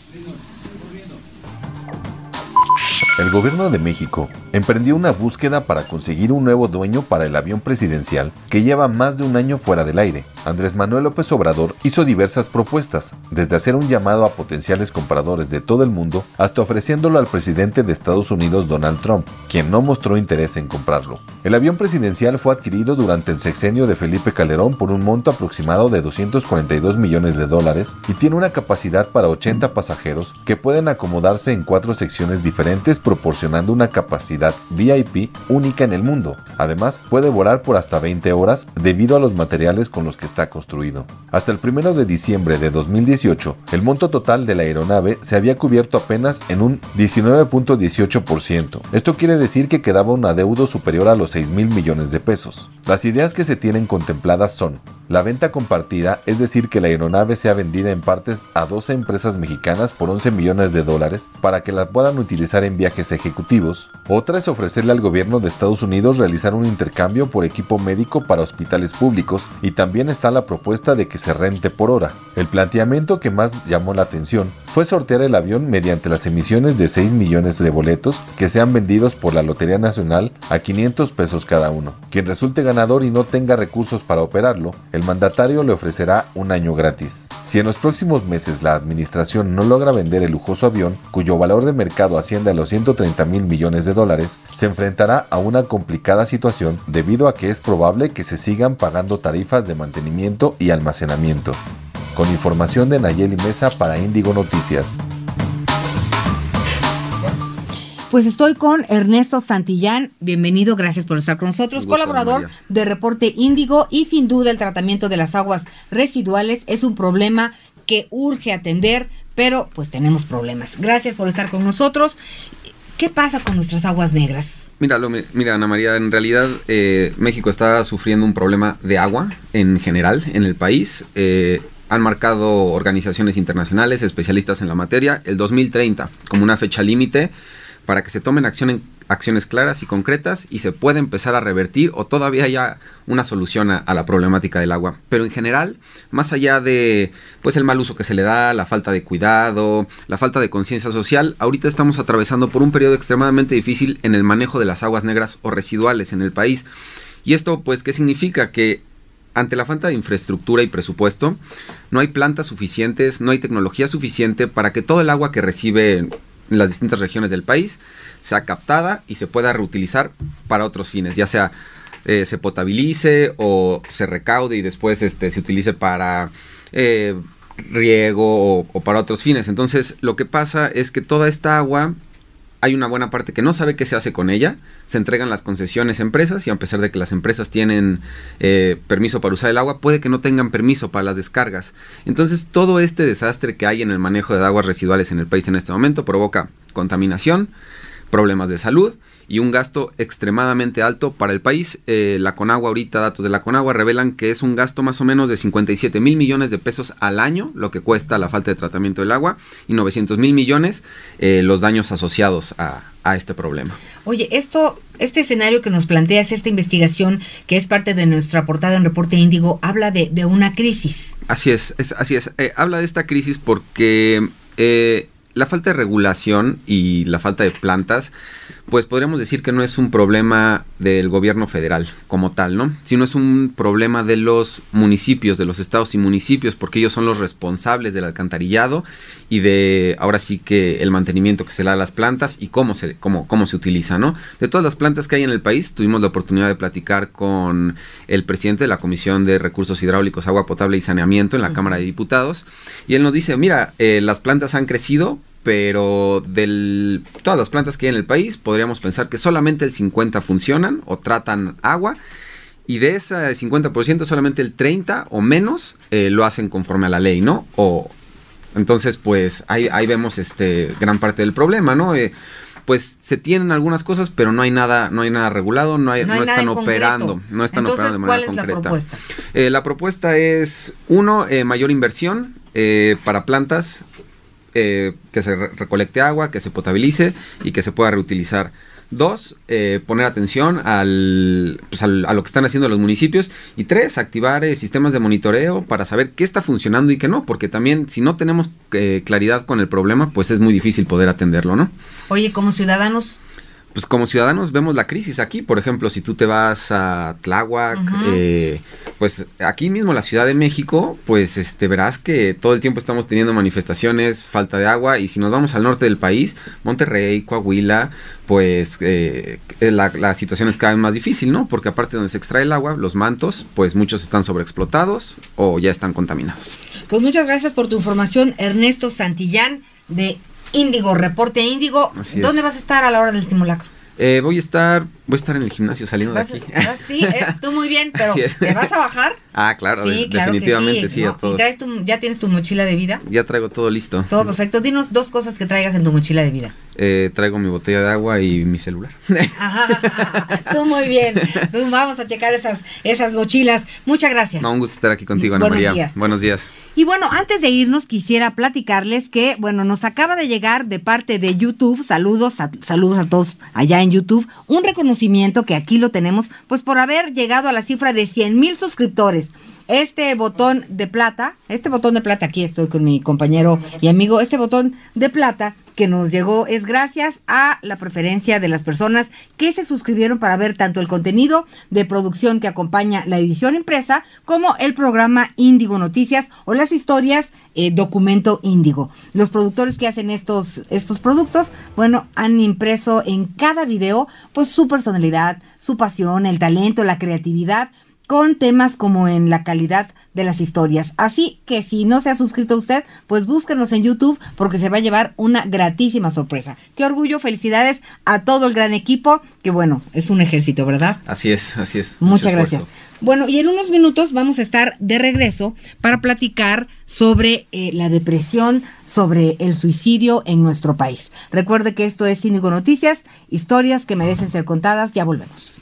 El gobierno de México emprendió una búsqueda para conseguir un nuevo dueño para el avión presidencial que lleva más de un año fuera del aire. Andrés Manuel López Obrador hizo diversas propuestas, desde hacer un llamado a potenciales compradores de todo el mundo hasta ofreciéndolo al presidente de Estados Unidos Donald Trump, quien no mostró interés en comprarlo. El avión presidencial fue adquirido durante el sexenio de Felipe Calderón por un monto aproximado de 242 millones de dólares y tiene una capacidad para 80 pasajeros que pueden acomodarse en cuatro secciones diferentes proporcionando una capacidad VIP única en el mundo. Además, puede volar por hasta 20 horas debido a los materiales con los que está construido. Hasta el 1 de diciembre de 2018, el monto total de la aeronave se había cubierto apenas en un 19.18%. Esto quiere decir que quedaba un adeudo superior a los 6 mil millones de pesos. Las ideas que se tienen contempladas son la venta compartida, es decir, que la aeronave sea vendida en partes a 12 empresas mexicanas por 11 millones de dólares para que la puedan utilizar en viajes ejecutivos. Otra es ofrecerle al gobierno de Estados Unidos realizar un intercambio por equipo médico para hospitales públicos y también está la propuesta de que se rente por hora. El planteamiento que más llamó la atención fue sortear el avión mediante las emisiones de 6 millones de boletos que sean vendidos por la Lotería Nacional a 500 pesos cada uno. Quien resulte ganador y no tenga recursos para operarlo, el mandatario le ofrecerá un año gratis. Si en los próximos meses la administración no logra vender el lujoso avión, cuyo valor de mercado asciende a los 130 mil millones de dólares, se enfrentará a una complicada situación debido a que es probable que se sigan pagando tarifas de mantenimiento y almacenamiento. Con información de Nayeli Mesa para Índigo Noticias. Pues estoy con Ernesto Santillán. Bienvenido, gracias por estar con nosotros. gusto, Colaborador María. de Reporte Índigo y sin duda el tratamiento de las aguas residuales es un problema que urge atender, pero pues tenemos problemas. Gracias por estar con nosotros. ¿Qué pasa con nuestras aguas negras? Mira, lo- mira, Ana María, en realidad eh, México está sufriendo un problema de agua en general en el país. Eh, han marcado organizaciones internacionales, especialistas en la materia, el 2030 como una fecha límite para que se tomen acciones claras y concretas y se pueda empezar a revertir o todavía haya una solución a, a la problemática del agua. Pero en general, más allá de pues el mal uso que se le da, la falta de cuidado, la falta de conciencia social, ahorita estamos atravesando por un periodo extremadamente difícil en el manejo de las aguas negras o residuales en el país. Y esto pues qué significa que ante la falta de infraestructura y presupuesto, no hay plantas suficientes, no hay tecnología suficiente para que todo el agua que recibe en las distintas regiones del país sea captada y se pueda reutilizar para otros fines, ya sea eh, se potabilice o se recaude y después este, se utilice para eh, riego o, o para otros fines. Entonces lo que pasa es que toda esta agua hay una buena parte que no sabe qué se hace con ella. Se entregan las concesiones a empresas y a pesar de que las empresas tienen eh, permiso para usar el agua, puede que no tengan permiso para las descargas. Entonces todo este desastre que hay en el manejo de aguas residuales en el país en este momento provoca contaminación, problemas de salud y un gasto extremadamente alto para el país. Eh, la Conagua ahorita, datos de la Conagua revelan que es un gasto más o menos de 57 mil millones de pesos al año, lo que cuesta la falta de tratamiento del agua, y 900 mil millones eh, los daños asociados a, a este problema. Oye, esto, este escenario que nos planteas, esta investigación que es parte de nuestra portada en Reporte Índigo, habla de, de una crisis. Así es, es así es. Eh, habla de esta crisis porque eh, la falta de regulación y la falta de plantas, pues podríamos decir que no es un problema del gobierno federal como tal, ¿no? Sino es un problema de los municipios, de los estados y municipios, porque ellos son los responsables del alcantarillado y de ahora sí que el mantenimiento que se le da a las plantas y cómo se, cómo, cómo se utiliza, ¿no? De todas las plantas que hay en el país, tuvimos la oportunidad de platicar con el presidente de la Comisión de Recursos Hidráulicos, Agua Potable y Saneamiento en la Cámara de Diputados, y él nos dice, mira, eh, las plantas han crecido, pero de todas las plantas que hay en el país, podríamos pensar que solamente el 50 funcionan o tratan agua. Y de ese 50%, solamente el 30 o menos eh, lo hacen conforme a la ley, ¿no? O entonces, pues ahí, ahí vemos este gran parte del problema, ¿no? Eh, pues se tienen algunas cosas, pero no hay nada, no hay nada regulado, no, hay, No no, hay nada están operando, concreto. no están Entonces, operando de manera ¿cuál es la concreta. propuesta? Eh, la propuesta es, uno, eh, mayor inversión eh, para plantas, eh, que se re- recolecte agua, que se potabilice y que se pueda reutilizar. Dos, eh, poner atención al, pues, al- a lo que están haciendo los municipios. Y tres, activar eh, sistemas de monitoreo para saber qué está funcionando y qué no. Porque también si no tenemos eh, claridad con el problema, pues es muy difícil poder atenderlo, ¿no? Oye, como ciudadanos, pues como ciudadanos vemos la crisis aquí. Por ejemplo, si tú te vas a Tláhuac, eh, pues aquí mismo la Ciudad de México, pues este verás que todo el tiempo estamos teniendo manifestaciones, falta de agua. Y si nos vamos al norte del país, Monterrey, Coahuila, pues eh, la, la situación es cada vez más difícil, ¿no? Porque aparte de donde se extrae el agua, los mantos, pues muchos están sobreexplotados o ya están contaminados. pues muchas gracias por tu información, Ernesto Santillán de Índigo, Reporte Índigo. Así es. ¿Dónde vas a estar a la hora del simulacro? Eh, voy a estar, voy a estar en el gimnasio saliendo de ¿Vas a- aquí. vas- sí, eh, tú muy bien, pero. ¿te vas a bajar? Ah, claro, de- sí, claro definitivamente que sí. sí, a ¿no? ¿Y traes tu, ya tienes tu mochila de vida? Ya traigo todo listo. Todo perfecto. Dinos dos cosas que traigas en tu mochila de vida. Eh, traigo mi botella de agua y mi celular. Tú muy bien. Pues vamos a checar esas, esas mochilas. Muchas gracias. No, un gusto estar aquí contigo, Ana Buenos María. días. Buenos días. Y bueno, antes de irnos quisiera platicarles que, bueno, nos acaba de llegar de parte de YouTube, saludos a, saludos a todos allá en YouTube, un reconocimiento que aquí lo tenemos, pues por haber llegado a la cifra de 100 mil suscriptores. Este botón de plata, este botón de plata, aquí estoy con mi compañero y amigo, este botón de plata que nos llegó es gracias a la preferencia de las personas que se suscribieron para ver tanto el contenido de producción que acompaña la edición impresa como el programa Índigo Noticias o las historias eh, Documento Índigo. Los productores que hacen estos, estos productos, bueno, han impreso en cada video pues su personalidad, su pasión, el talento, la creatividad con temas como en la calidad de las historias. Así que si no se ha suscrito usted, pues búsquenos en YouTube porque se va a llevar una gratísima sorpresa. Qué orgullo, felicidades a todo el gran equipo, que bueno, es un ejército, ¿verdad? Así es, así es. Muchas gracias. Bueno, y en unos minutos vamos a estar de regreso para platicar sobre eh, la depresión, sobre el suicidio en nuestro país. Recuerde que esto es Cínico Noticias, historias que merecen ser contadas. Ya volvemos.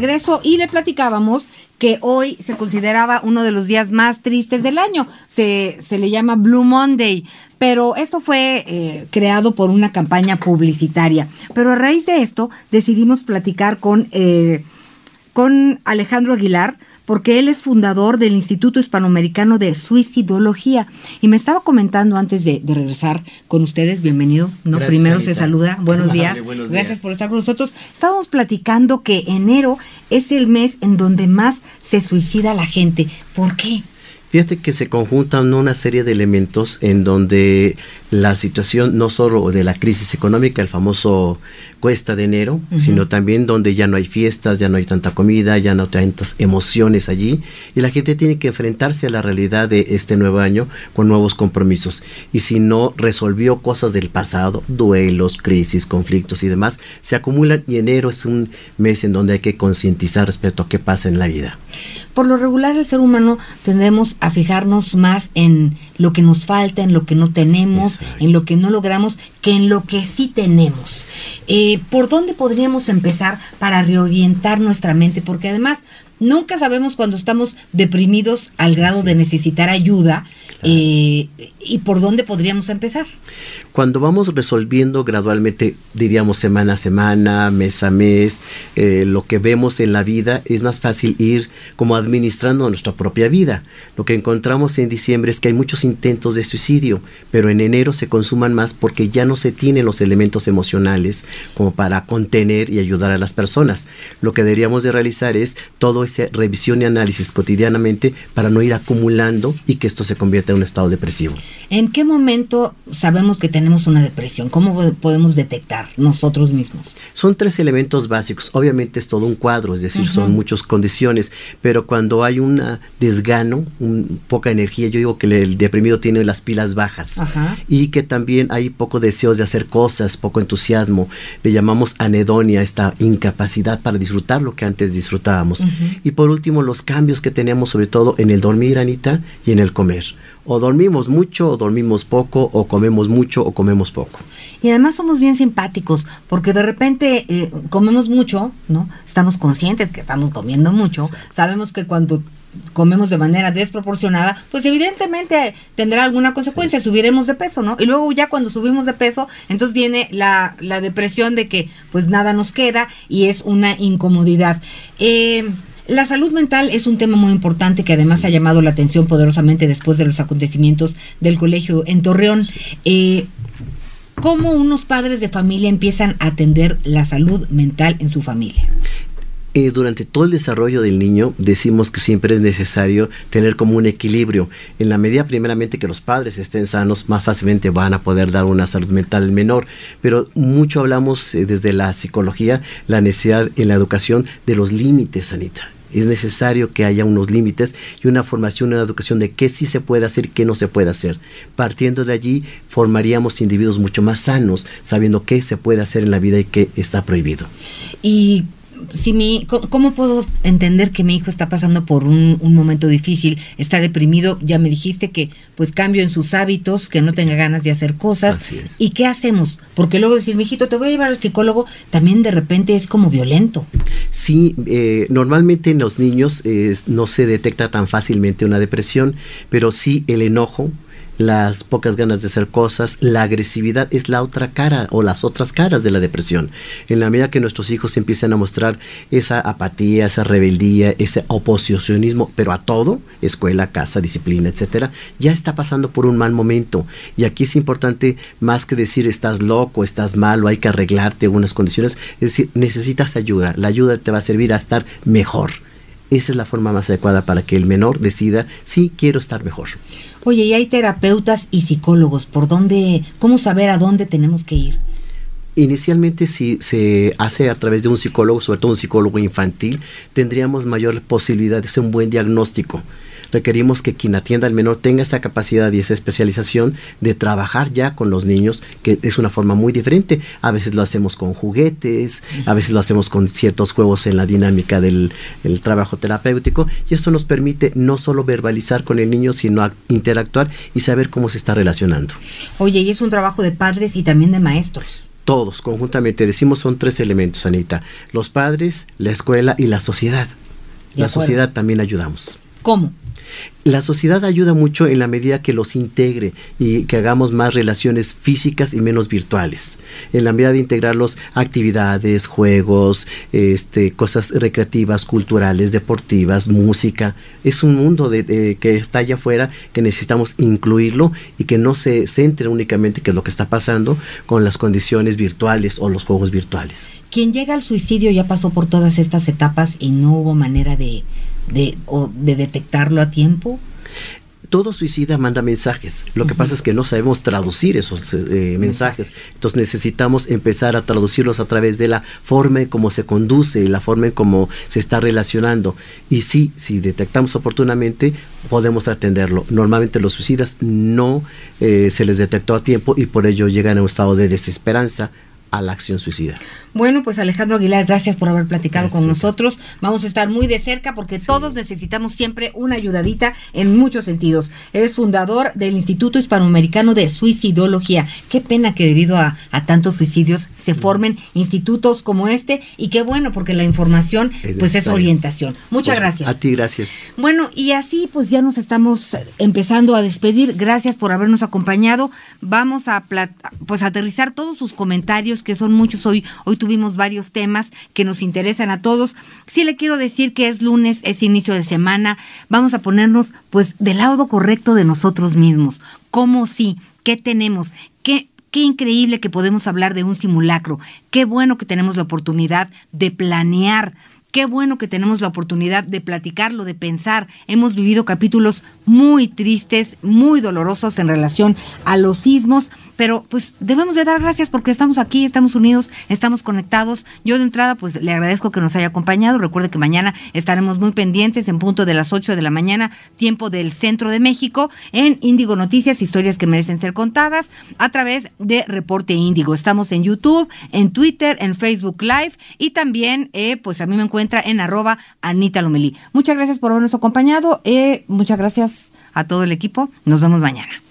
Regreso y le platicábamos que hoy se consideraba uno de los días más tristes del año. Se, se le llama Blue Monday, pero esto fue eh, creado por una campaña publicitaria. Pero a raíz de esto decidimos platicar con... Eh, con Alejandro Aguilar, porque él es fundador del Instituto Hispanoamericano de Suicidología. Y me estaba comentando antes de, regresar con ustedes, bienvenido, ¿no? Primero se saluda, buenos días. Gracias por estar con nosotros. Estábamos platicando que enero es el mes en donde más se suicida la gente. ¿Por qué? Fíjate que se conjuntan una serie de elementos en donde la situación no solo de la crisis económica, el famoso cuesta de enero, sino también donde ya no hay fiestas, ya no hay tanta comida, ya no hay tantas emociones allí y la gente tiene que enfrentarse a la realidad de este nuevo año con nuevos compromisos. Y si no resolvió cosas del pasado, duelos, crisis, conflictos y demás, se acumulan y enero es un mes en donde hay que concientizar respecto a qué pasa en la vida. Por lo regular el ser humano tendemos a fijarnos más en lo que nos falta, en lo que no tenemos, en lo que no logramos, que en lo que sí tenemos. Eh, ¿Por dónde podríamos empezar para reorientar nuestra mente? Porque además nunca sabemos cuando estamos deprimidos al grado de necesitar ayuda eh, y por dónde podríamos empezar. Cuando vamos resolviendo gradualmente, diríamos semana a semana, mes a mes, eh, lo que vemos en la vida, es más fácil ir como administrando nuestra propia vida. Lo que encontramos en diciembre es que hay muchos intentos de suicidio, pero en enero se consuman más porque ya no se tienen los elementos emocionales como para contener y ayudar a las personas. Lo que deberíamos de realizar es todo esa revisión y análisis cotidianamente para no ir acumulando y que esto se convierta está en un estado depresivo. ¿En qué momento sabemos que tenemos una depresión? ¿Cómo podemos detectar nosotros mismos? Son tres elementos básicos. Obviamente es todo un cuadro, es decir, son muchas condiciones, pero cuando hay un desgano, un, poca energía, yo digo que el deprimido tiene las pilas bajas y que también hay poco deseos de hacer cosas, poco entusiasmo. Le llamamos anedonia, esta incapacidad para disfrutar lo que antes disfrutábamos. Y por último, los cambios que tenemos sobre todo en el dormir, Anita, y en el comer o dormimos mucho o dormimos poco o comemos mucho o comemos poco. Y además somos bien simpáticos porque de repente eh, comemos mucho, ¿no? Estamos conscientes que estamos comiendo mucho, sabemos que cuando comemos de manera desproporcionada, pues evidentemente tendrá alguna consecuencia, subiremos de peso, ¿no? Y luego ya cuando subimos de peso, entonces viene la, la depresión de que pues nada nos queda y es una incomodidad. Eh, la salud mental es un tema muy importante que además ha llamado la atención poderosamente después de los acontecimientos del colegio en Torreón. Eh, ¿Cómo unos padres de familia empiezan a atender la salud mental en su familia? Eh, durante todo el desarrollo del niño decimos que siempre es necesario tener como un equilibrio. En la medida primeramente que los padres estén sanos, más fácilmente van a poder dar una salud mental menor. Pero mucho hablamos eh, desde la psicología, la necesidad en la educación de los límites, Anita es necesario que haya unos límites y una formación, una educación de qué sí se puede hacer y qué no se puede hacer. Partiendo de allí, formaríamos individuos mucho más sanos, sabiendo qué se puede hacer en la vida y qué está prohibido. Y si mi, ¿cómo puedo entender que mi hijo está pasando por un, momento difícil, está deprimido? Ya me dijiste que pues cambio en sus hábitos, que no tenga ganas de hacer cosas. ¿Y qué hacemos? Porque luego decir, mi hijito, te voy a llevar al psicólogo, también de repente es como violento. Sí, eh, normalmente en los niños no se detecta tan fácilmente una depresión, pero sí el enojo, las pocas ganas de hacer cosas, la agresividad es la otra cara o las otras caras de la depresión. En la medida que nuestros hijos empiezan a mostrar esa apatía, esa rebeldía, ese oposicionismo, pero a todo, escuela, casa, disciplina, etcétera, ya está pasando por un mal momento. Y aquí es importante más que decir estás loco, estás malo, hay que arreglarte algunas condiciones, es decir, necesitas ayuda. La ayuda te va a servir a estar mejor. Esa es la forma más adecuada para que el menor decida, sí, quiero estar mejor. Oye, y hay terapeutas y psicólogos, ¿por dónde, cómo saber a dónde tenemos que ir? Inicialmente si se hace a través de un psicólogo, sobre todo un psicólogo infantil, tendríamos mayor posibilidad de hacer un buen diagnóstico requerimos que quien atienda al menor tenga esa capacidad y esa especialización de trabajar ya con los niños, que es una forma muy diferente. A veces lo hacemos con juguetes, a veces lo hacemos con ciertos juegos en la dinámica del trabajo terapéutico y esto nos permite no solo verbalizar con el niño, sino interactuar y saber cómo se está relacionando. Oye, y es un trabajo de padres y también de maestros todos conjuntamente, decimos son tres elementos, Anita, los padres, la escuela y la sociedad. La sociedad también ayudamos. ¿Cómo? La sociedad ayuda mucho en la medida que los integre y que hagamos más relaciones físicas y menos virtuales. En la medida de integrarlos actividades, juegos, este, cosas recreativas, culturales, deportivas, música. Es un mundo de, que está allá afuera que necesitamos incluirlo y que no se centre únicamente que es lo que está pasando con las condiciones virtuales o los juegos virtuales. Quien llega al suicidio ya pasó por todas estas etapas y no hubo manera de de, o de detectarlo a tiempo? todo suicida manda mensajes. Lo que pasa es que no sabemos traducir esos eh, mensajes. Entonces necesitamos empezar a traducirlos a través de la forma en cómo se conduce, la forma en cómo se está relacionando. Y sí, si detectamos oportunamente, podemos atenderlo. Normalmente los suicidas no eh, se les detectó a tiempo y por ello llegan a un estado de desesperanza a la acción suicida. Bueno, pues Alejandro Aguilar, gracias por haber platicado con nosotros. Vamos a estar muy de cerca porque todos necesitamos siempre una ayudadita en muchos sentidos. Eres fundador del Instituto Hispanoamericano de Suicidología. Qué pena que debido a, tantos suicidios se formen institutos como este y qué bueno porque la información pues es orientación. Muchas gracias. A ti gracias. Bueno, y así pues ya nos estamos empezando a despedir. Gracias por habernos acompañado. Vamos a pues aterrizar todos sus que son muchos hoy. Hoy tuvimos varios temas que nos interesan a todos. Sí le quiero decir que es lunes, es inicio de semana. Vamos a ponernos pues del lado correcto de nosotros mismos. ¿Cómo sí? ¿Qué tenemos? ¿Qué Qué increíble que podemos hablar de un simulacro. Qué bueno que tenemos la oportunidad de planear. Qué bueno que tenemos la oportunidad de platicarlo, de pensar. Hemos vivido capítulos muy tristes, muy dolorosos en relación a los sismos, pero pues debemos de dar gracias porque estamos aquí, estamos unidos, estamos conectados. Yo de entrada pues le agradezco que nos haya acompañado. Recuerde que mañana estaremos muy pendientes en punto de las 8 de la mañana, tiempo del centro de México, en Índigo Noticias, historias que merecen ser contadas a través de Reporte Índigo. Estamos en YouTube, en Twitter, en Facebook Live y también eh, pues a mí me encuentra en arroba Anita Lomelí. Muchas gracias por habernos acompañado. Eh, muchas gracias a todo el equipo. Nos vemos mañana.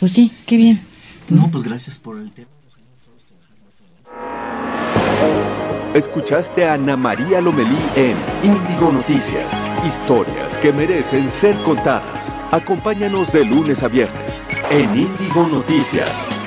Pues sí, qué bien. No, pues gracias por el tema. Escuchaste a Ana María Lomelí en Índigo Noticias. Historias que merecen ser contadas. Acompáñanos de lunes a viernes en Índigo Noticias.